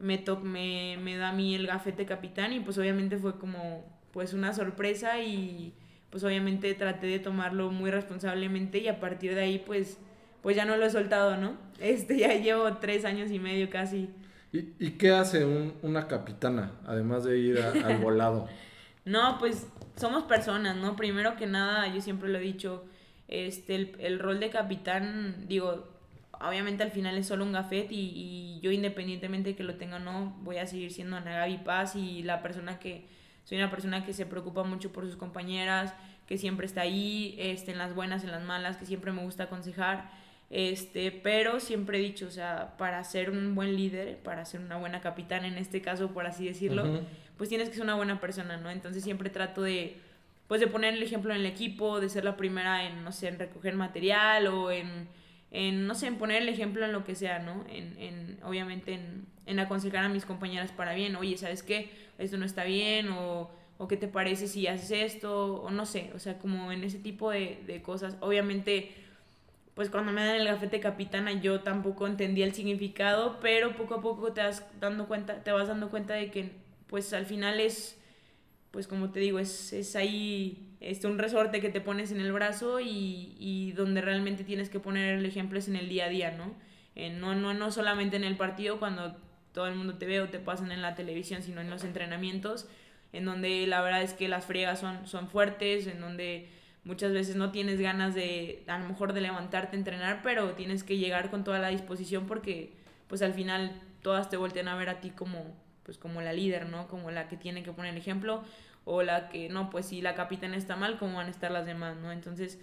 Speaker 2: me, to me, me da a mí el gafete capitán y pues obviamente fue como pues una sorpresa y pues obviamente traté de tomarlo muy responsablemente y a partir de ahí pues pues ya no lo he soltado, ¿no? Este ya llevo tres años y medio casi.
Speaker 1: ¿Y, y qué hace un, una capitana, además de ir al volado?
Speaker 2: no, pues somos personas, ¿no? Primero que nada, yo siempre lo he dicho, este, el, el rol de capitán, digo, obviamente al final es solo un gafet y, y, yo independientemente de que lo tenga o no, voy a seguir siendo Ana Gaby Paz y la persona que, soy una persona que se preocupa mucho por sus compañeras, que siempre está ahí, este, en las buenas, en las malas, que siempre me gusta aconsejar, este, pero siempre he dicho, o sea, para ser un buen líder, para ser una buena capitana en este caso, por así decirlo, pues tienes que ser una buena persona, ¿no? Entonces siempre trato de, pues de poner el ejemplo en el equipo, de ser la primera en, no sé, en recoger material o en, en no sé, en poner el ejemplo en lo que sea, ¿no? En, en obviamente en, en aconsejar a mis compañeras para bien, oye, ¿sabes qué? Esto no está bien o, o qué te parece si haces esto o no sé, o sea, como en ese tipo de, de cosas. Obviamente pues cuando me dan el gafete capitana yo tampoco entendía el significado, pero poco a poco te vas dando cuenta, te vas dando cuenta de que pues al final es, pues como te digo, es, es ahí un resorte que te pones en el brazo y, y, donde realmente tienes que poner el ejemplo es en el día a día, ¿no? no, no, no solamente en el partido cuando todo el mundo te ve o te pasan en la televisión, sino en los entrenamientos, en donde la verdad es que las friegas son, son fuertes, en donde muchas veces no tienes ganas de, a lo mejor de levantarte a entrenar, pero tienes que llegar con toda la disposición porque pues al final todas te voltean a ver a ti como, pues como la líder, ¿no? Como la que tiene que poner el ejemplo o la que, no, pues si la capitana está mal, ¿cómo van a estar las demás, ¿no? Entonces,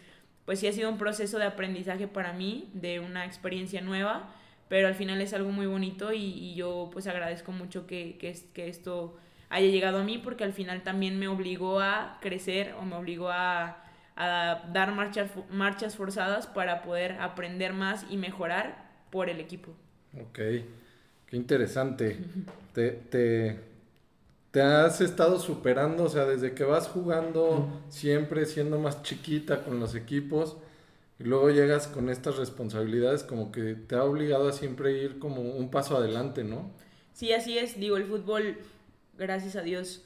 Speaker 2: pues sí ha sido un proceso de aprendizaje para mí, de una experiencia nueva, pero al final es algo muy bonito y, yo pues agradezco mucho que, que, que, esto haya llegado a mí porque al final también me obligó a crecer o me obligó a, a dar marchas, marchas forzadas para poder aprender más y mejorar por el equipo.
Speaker 1: Ok, qué interesante. te, te, te has estado superando, o sea, desde que vas jugando, siempre siendo más chiquita con los equipos, y luego llegas con estas responsabilidades, como que te ha obligado a siempre ir como un paso adelante, ¿no?
Speaker 2: Sí, así es. Digo, el fútbol, gracias a Dios,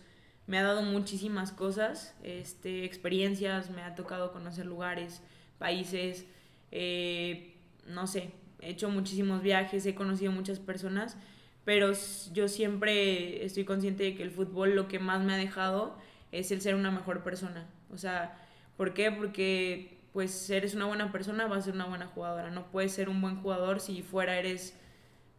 Speaker 2: me ha dado muchísimas cosas, este, experiencias, me ha tocado conocer lugares, países, eh, no sé, he hecho muchísimos viajes, he conocido muchas personas pero yo siempre estoy consciente de que el fútbol lo que más me ha dejado es el ser una mejor persona. O sea, ¿por qué? Porque pues eres una buena persona, vas a ser una buena jugadora. No puedes ser un buen jugador si fuera eres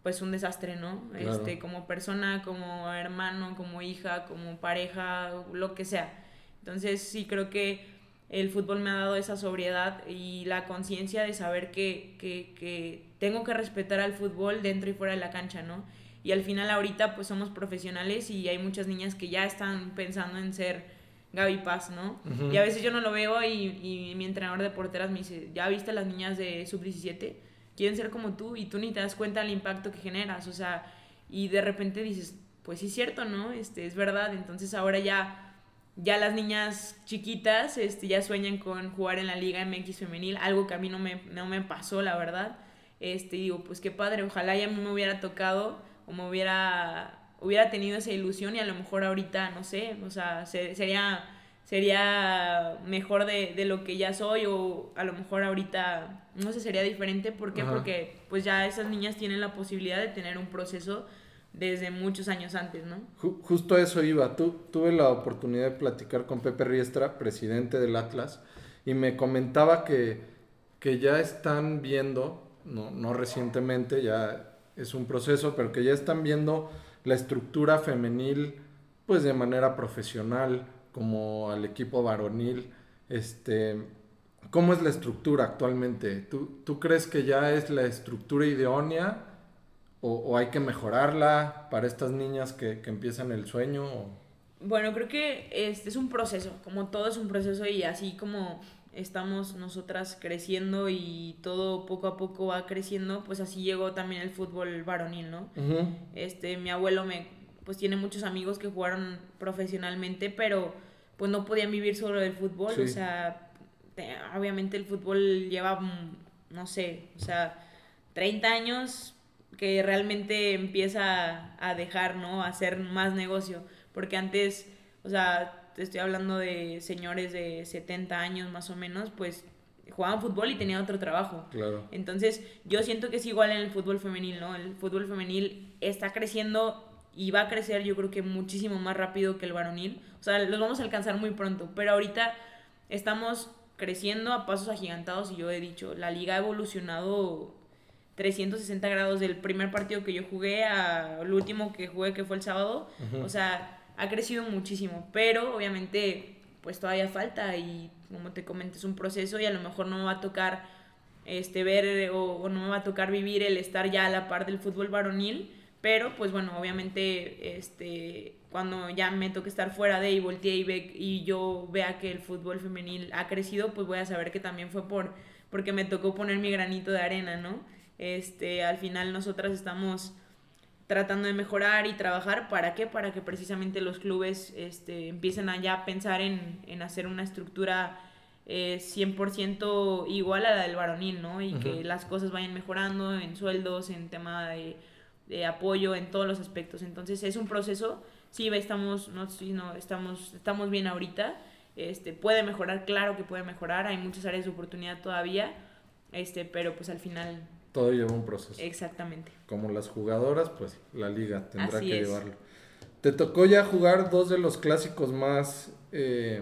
Speaker 2: pues un desastre, ¿no? Este, como persona, como hermano, como hija, como pareja, lo que sea. Entonces sí creo que el fútbol me ha dado esa sobriedad y la conciencia de saber que, que, que tengo que respetar al fútbol dentro y fuera de la cancha, ¿no? y al final ahorita pues somos profesionales y hay muchas niñas que ya están pensando en ser Gaby Paz, ¿no? Y a veces yo no lo veo y, mi entrenador de porteras me dice, ¿ya viste las niñas de sub-17? Quieren ser como tú y tú ni te das cuenta del impacto que generas, o sea, y de repente dices, pues sí es cierto, ¿no? Este, es verdad, entonces ahora ya, ya las niñas chiquitas este, ya sueñan con jugar en la Liga MX femenil, algo que a mí no me, no me pasó, la verdad. Este, digo, pues qué padre, ojalá ya me hubiera tocado o me hubiera, hubiera tenido esa ilusión y a lo mejor ahorita, no sé, o sea, sería, sería mejor de, de, lo que ya soy o a lo mejor ahorita, no sé, sería diferente. ¿Por qué? Porque pues ya esas niñas tienen la posibilidad de tener un proceso desde muchos años antes, ¿no?
Speaker 1: Justo eso iba. Tú, tuve la oportunidad de platicar con Pepe Riestra, presidente del Atlas, y me comentaba que, que ya están viendo, no, no recientemente, ya es un proceso, pero que ya están viendo la estructura femenil pues de manera profesional, como al equipo varonil. Este, ¿Cómo es la estructura actualmente? ¿Tú, ¿Tú crees que ya es la estructura idónea o, hay que mejorarla para estas niñas que, que empiezan el sueño?
Speaker 2: Bueno, creo que este es un proceso, como todo es un proceso y así como estamos nosotras creciendo y todo poco a poco va creciendo, pues así llegó también el fútbol varonil, ¿no? Este, mi abuelo me, pues tiene muchos amigos que jugaron profesionalmente, pero pues no podían vivir solo del fútbol, o sea, obviamente el fútbol lleva, mm, no sé, o sea, 30 años que realmente empieza a dejar, ¿no? A hacer más negocio, porque antes, o sea, te estoy hablando de señores de 70 años más o menos, pues jugaban fútbol y tenían otro trabajo.
Speaker 1: Claro.
Speaker 2: Entonces, yo siento que es igual en el fútbol femenil, ¿no? El fútbol femenil está creciendo y va a crecer yo creo que muchísimo más rápido que el varonil. O sea, los vamos a alcanzar muy pronto, pero ahorita estamos creciendo a pasos agigantados y yo he dicho, la liga ha evolucionado 360 grados del primer partido que yo jugué al último que jugué que fue el sábado. O sea, ha crecido muchísimo, pero obviamente pues todavía falta y como te comenté es un proceso y a lo mejor no me va a tocar este ver o, no me va a tocar vivir el estar ya a la par del fútbol varonil, pero pues bueno, obviamente este cuando ya me toque estar fuera de y volteé y, ve, y yo vea que el fútbol femenil ha crecido, pues voy a saber que también fue por porque me tocó poner mi granito de arena, ¿no? Este, al final nosotras estamos tratando de mejorar y trabajar. ¿Para qué? Para que precisamente los clubes este, empiecen a ya pensar en, en hacer una estructura eh, 100% igual a la del varonil, ¿no? Y que las cosas vayan mejorando en sueldos, en tema de, de, apoyo, en todos los aspectos. Entonces es un proceso, sí, estamos, no, no, estamos, estamos bien ahorita. Este, puede mejorar, claro que puede mejorar, hay muchas áreas de oportunidad todavía, este, pero pues al final
Speaker 1: todo lleva un proceso.
Speaker 2: Exactamente.
Speaker 1: Como las jugadoras, pues la liga tendrá que llevarlo. te tocó ya jugar dos de los clásicos más eh,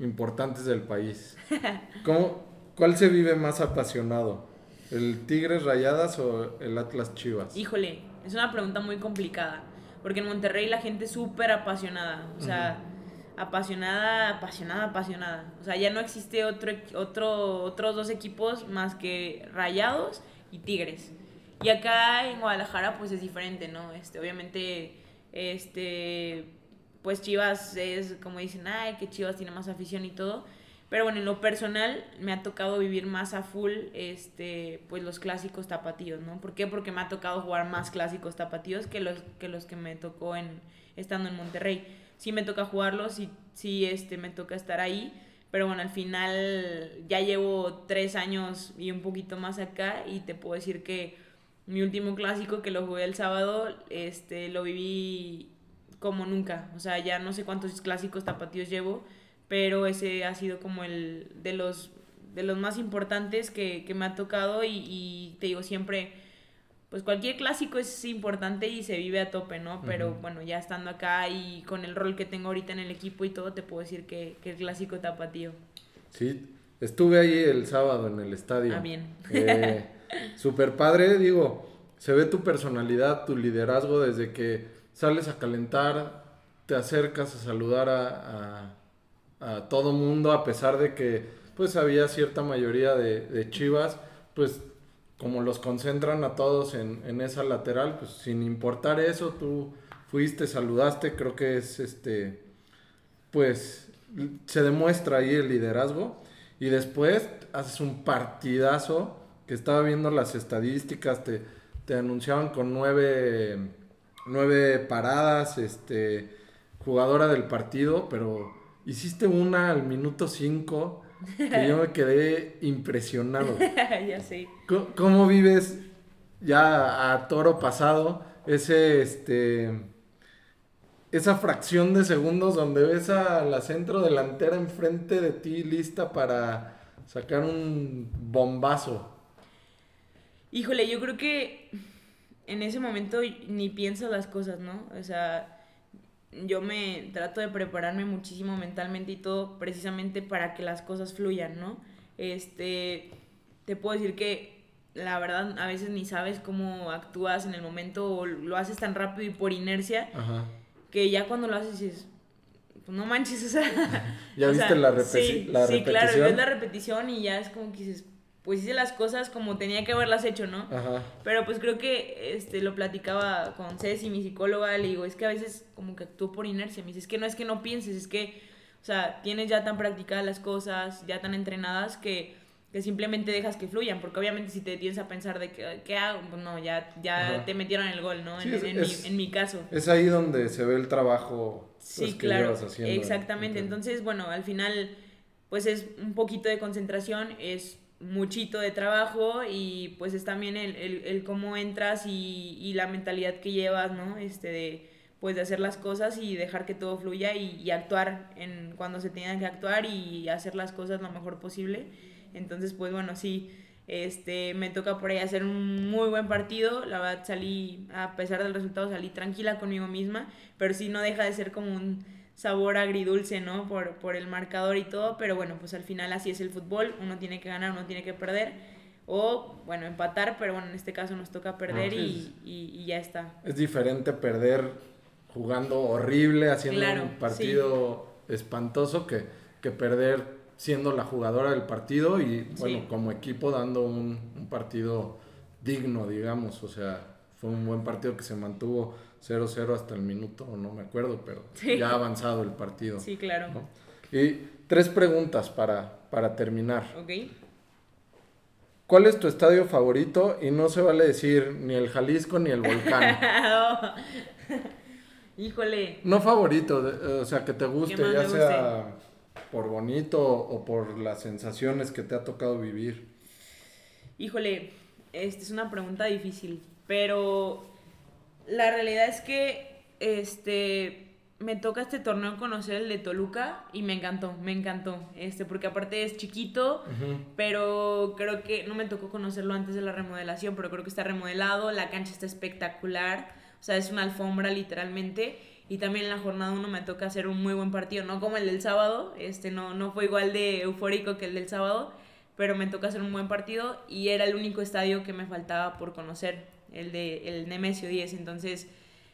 Speaker 1: importantes del país. ¿Cómo, ¿Cuál se vive más apasionado? ¿El Tigres Rayadas o el Atlas Chivas?
Speaker 2: Híjole, es una pregunta muy complicada. Porque en Monterrey la gente es súper apasionada. O sea, apasionada, apasionada, apasionada. O sea, ya no existe otro, otro, otros dos equipos más que Rayados y Tigres. Y acá en Guadalajara pues es diferente, ¿no? Este, obviamente, este, pues Chivas es como dicen, ay, que Chivas tiene más afición y todo. Pero bueno, en lo personal me ha tocado vivir más a full este, pues los clásicos tapatíos, ¿no? ¿Por qué? Porque me ha tocado jugar más clásicos tapatíos que los que, los que me tocó en, estando en Monterrey. Sí me toca jugarlos, sí, sí este, me toca estar ahí, pero bueno, al final ya llevo tres años y un poquito más acá y te puedo decir que mi último clásico que lo jugué el sábado, este, lo viví como nunca. O sea, ya no sé cuántos clásicos tapatíos llevo pero ese ha sido como el de los, de los más importantes que, me ha tocado y, te digo siempre, pues cualquier clásico es importante y se vive a tope, ¿no? Pero bueno, ya estando acá y con el rol que tengo ahorita en el equipo y todo, te puedo decir que, que el clásico tapatío.
Speaker 1: Sí, estuve ahí el sábado en el estadio.
Speaker 2: Ah, bien.
Speaker 1: Eh, super padre, digo, se ve tu personalidad, tu liderazgo desde que sales a calentar, te acercas a saludar a a todo mundo, a pesar de que pues había cierta mayoría de, Chivas, pues como los concentran a todos en, esa lateral, pues sin importar eso, tú fuiste, saludaste, creo que es este, pues se demuestra ahí el liderazgo. Y después haces un partidazo que estaba viendo las estadísticas, te, te anunciaban con nueve, nueve paradas, este, jugadora del partido, pero Hiciste una al minuto 5 que yo me quedé impresionado.
Speaker 2: ya sé.
Speaker 1: ¿Cómo, vives ya a toro pasado ese, este, esa fracción de segundos donde ves a la centro delantera enfrente de ti lista para sacar un bombazo?
Speaker 2: Híjole, yo creo que en ese momento ni piensas las cosas, ¿no? O sea, yo me trato de prepararme muchísimo mentalmente y todo precisamente para que las cosas fluyan, ¿no? Este, te puedo decir que la verdad a veces ni sabes cómo actúas en el momento o lo haces tan rápido y por inercia que ya cuando lo haces dices, pues no manches, o sea...
Speaker 1: ¿Ya viste la, sí,
Speaker 2: la repetición? Sí, claro, ves la repetición y ya es como que dices, pues hice las cosas como tenía que haberlas hecho, ¿no? Ajá. Pero pues creo que este, lo platicaba con Ceci, mi psicóloga, le digo, es que a veces como que actúo por inercia, me dice, es que no es que no pienses, es que, o sea, tienes ya tan practicadas las cosas, ya tan entrenadas que, que simplemente dejas que fluyan, porque obviamente si te tienes a pensar de que, ¿qué hago? Pues no, ya, ya te metieron el gol, ¿no? en, mi, en, mi, caso.
Speaker 1: Es ahí donde se ve el trabajo pues, sí, que claro, haciendo.
Speaker 2: Exactamente, entonces, bueno, al final, pues es un poquito de concentración, es muchito de trabajo y pues es también el, el, cómo entras y, y, la mentalidad que llevas, ¿no? Este de pues de hacer las cosas y dejar que todo fluya y, actuar en cuando se tenga que actuar y hacer las cosas lo mejor posible. Entonces, pues bueno, sí, este, me toca por ahí hacer un muy buen partido. La verdad salí, a pesar del resultado, salí tranquila conmigo misma, pero sí no deja de ser como un sabor agridulce, ¿no? Por, por el marcador y todo, pero bueno, pues al final así es el fútbol, uno tiene que ganar, uno tiene que perder, o bueno, empatar, pero bueno, en este caso nos toca perder y, y, ya está.
Speaker 1: Es diferente perder jugando horrible, haciendo un partido espantoso, que, que perder siendo la jugadora del partido y bueno, como equipo dando un, un partido digno, digamos, o sea, fue un buen partido que se mantuvo 0-0 hasta el minuto, no me acuerdo, pero ya ha avanzado el partido.
Speaker 2: Sí, claro.
Speaker 1: Y tres preguntas para, para terminar.
Speaker 2: Ok.
Speaker 1: ¿Cuál es tu estadio favorito? Y no se vale decir ni el Jalisco ni el Volcán.
Speaker 2: Híjole.
Speaker 1: No favorito, o sea, que te guste, ya sea por bonito o por las sensaciones que te ha tocado vivir.
Speaker 2: Híjole, esta es una pregunta difícil, pero la realidad es que este me toca este torneo conocer el de Toluca y me encantó, me encantó, este, porque aparte es chiquito, pero creo que no me tocó conocerlo antes de la remodelación, pero creo que está remodelado, la cancha está espectacular, o sea, es una alfombra literalmente, y también en la jornada 1 me toca hacer un muy buen partido, no como el del sábado, este no, no fue igual de eufórico que el del sábado, pero me toca hacer un buen partido y era el único estadio que me faltaba por conocer, el de el Nemesio 10, entonces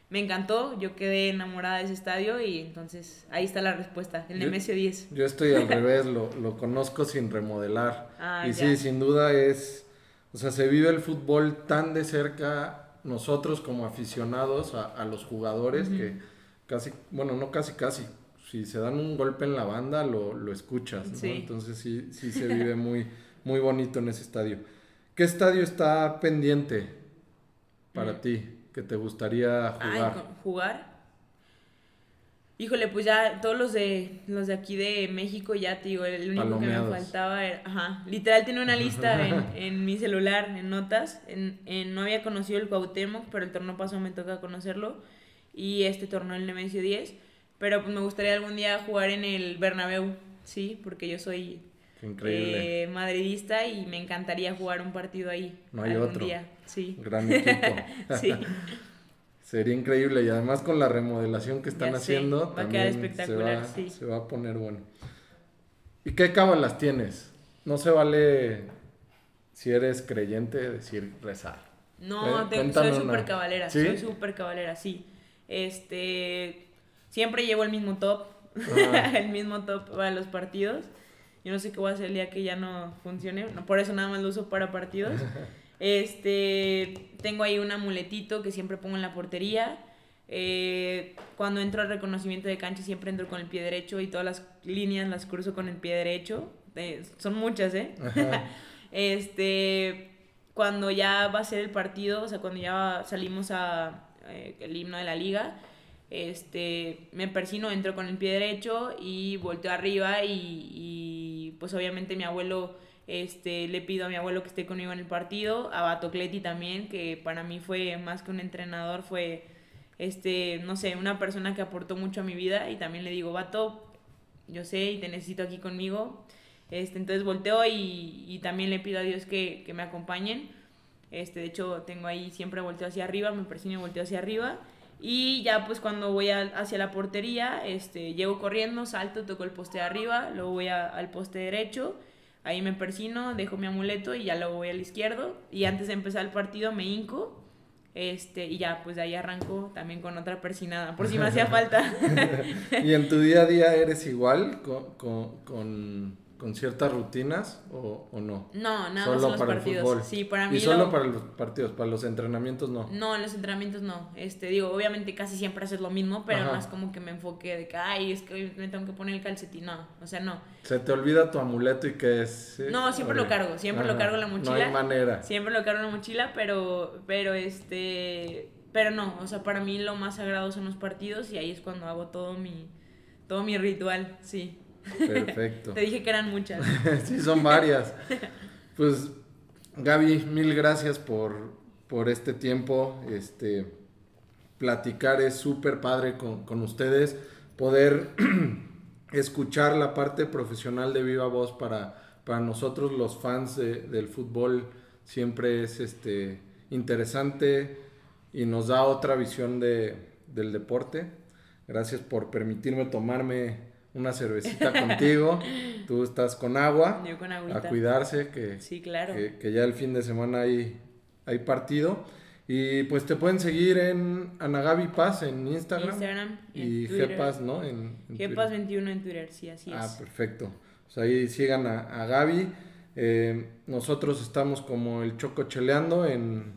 Speaker 2: me encantó, yo quedé enamorada de ese estadio y entonces ahí está la respuesta, el Nemesio 10.
Speaker 1: Yo estoy al revés, lo, lo, conozco sin remodelar. Ah, y sí, sin duda es, o sea, se vive el fútbol tan de cerca nosotros como aficionados a, a los jugadores que casi, bueno, no casi, casi, si se dan un golpe en la banda lo, lo escuchas, ¿no? Entonces sí, sí se vive muy, muy bonito en ese estadio. ¿Qué estadio está pendiente para mm. ti? que te gustaría jugar?
Speaker 2: Ay, ¿Jugar? Híjole, pues ya todos los de los de aquí de México ya te digo, el único que me faltaba era, ajá, literal tiene una lista en, en, mi celular, en notas, en, en, no había conocido el Cuauhtémoc, pero el torneo pasado me toca conocerlo, y este torneo el Nemesio 10, pero pues me gustaría algún día jugar en el Bernabéu, sí, porque yo soy. Eh, madridista y me encantaría jugar un partido ahí. No hay otro. Día. Sí. Gran
Speaker 1: equipo. sí. Sería increíble y además con la remodelación que están haciendo va a quedar espectacular, se va, se va a poner bueno. ¿Y qué cábalas tienes? No se vale si eres creyente decir rezar.
Speaker 2: No, ¿Eh? soy súper cabalera, soy súper cabalera, sí. Este, siempre llevo el mismo top, ah. el mismo top para los partidos. Yo no sé qué voy a hacer el día que ya no funcione. No, por eso nada más lo uso para partidos. Este, tengo ahí un amuletito que siempre pongo en la portería. Eh, cuando entro al reconocimiento de cancha siempre entro con el pie derecho y todas las líneas las cruzo con el pie derecho. Eh, son muchas, ¿eh? este, cuando ya va a ser el partido, o sea, cuando ya salimos a eh, el himno de la liga, este, me persino, entro con el pie derecho y volteo arriba y, pues obviamente mi abuelo, este, le pido a mi abuelo que esté conmigo en el partido, a Batocleti también, que para mí fue más que un entrenador, fue, este, no sé, una persona que aportó mucho a mi vida y también le digo, Bato, yo sé y te necesito aquí conmigo. Este, entonces volteo y, y también le pido a Dios que, que me acompañen. Este, de hecho, tengo ahí siempre volteo hacia arriba, me persino y volteo hacia arriba. Y ya pues cuando voy hacia la portería, este, llego corriendo, salto, toco el poste de arriba, luego voy al poste derecho, ahí me persino, dejo mi amuleto y ya luego voy al izquierdo. Y antes de empezar el partido me hinco. Este, y ya, pues de ahí arranco también con otra persinada, por si me hacía falta.
Speaker 1: ¿Y en tu día a día eres igual con con ciertas rutinas o, o no?
Speaker 2: No, nada solo más para los partidos. Sí, para mí.
Speaker 1: Y solo para los partidos, para los entrenamientos no.
Speaker 2: No, en los entrenamientos no. Este, digo, obviamente casi siempre haces lo mismo, pero más como que me enfoque de que, ay, es que hoy me tengo que poner el calcetín. No, o sea, no.
Speaker 1: Se te olvida tu amuleto y qué es.
Speaker 2: No, siempre lo cargo, siempre lo cargo en la mochila.
Speaker 1: No hay manera.
Speaker 2: Siempre lo cargo en la mochila, pero, pero este, pero no, o sea, para mí lo más sagrado son los partidos y ahí es cuando hago todo mi, todo mi ritual, sí. Perfecto. Te dije que eran muchas.
Speaker 1: sí, son varias. Pues, Gaby, mil gracias por, por este tiempo. Este, platicar es súper padre con, con, ustedes. Poder escuchar la parte profesional de Viva Voz para, para nosotros, los fans del fútbol, siempre es este, interesante y nos da otra visión de, del deporte. Gracias por permitirme tomarme una cervecita contigo, tú estás con agua,
Speaker 2: Yo con
Speaker 1: a cuidarse, que,
Speaker 2: sí, claro.
Speaker 1: que, ya el fin de semana hay, hay partido. Y pues te pueden seguir en Anagabi Paz en Instagram.
Speaker 2: Instagram
Speaker 1: y Gpaz, ¿no? En,
Speaker 2: Gpaz 21 en Twitter, sí, así
Speaker 1: es. Ah, perfecto. Pues ahí sigan a, a Gaby. Eh, nosotros estamos como el Choco Cheleando en,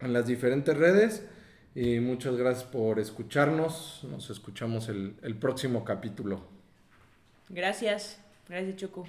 Speaker 1: en las diferentes redes. Y muchas gracias por escucharnos. Nos escuchamos el, el próximo capítulo.
Speaker 2: Gracias. Gracias, Choco.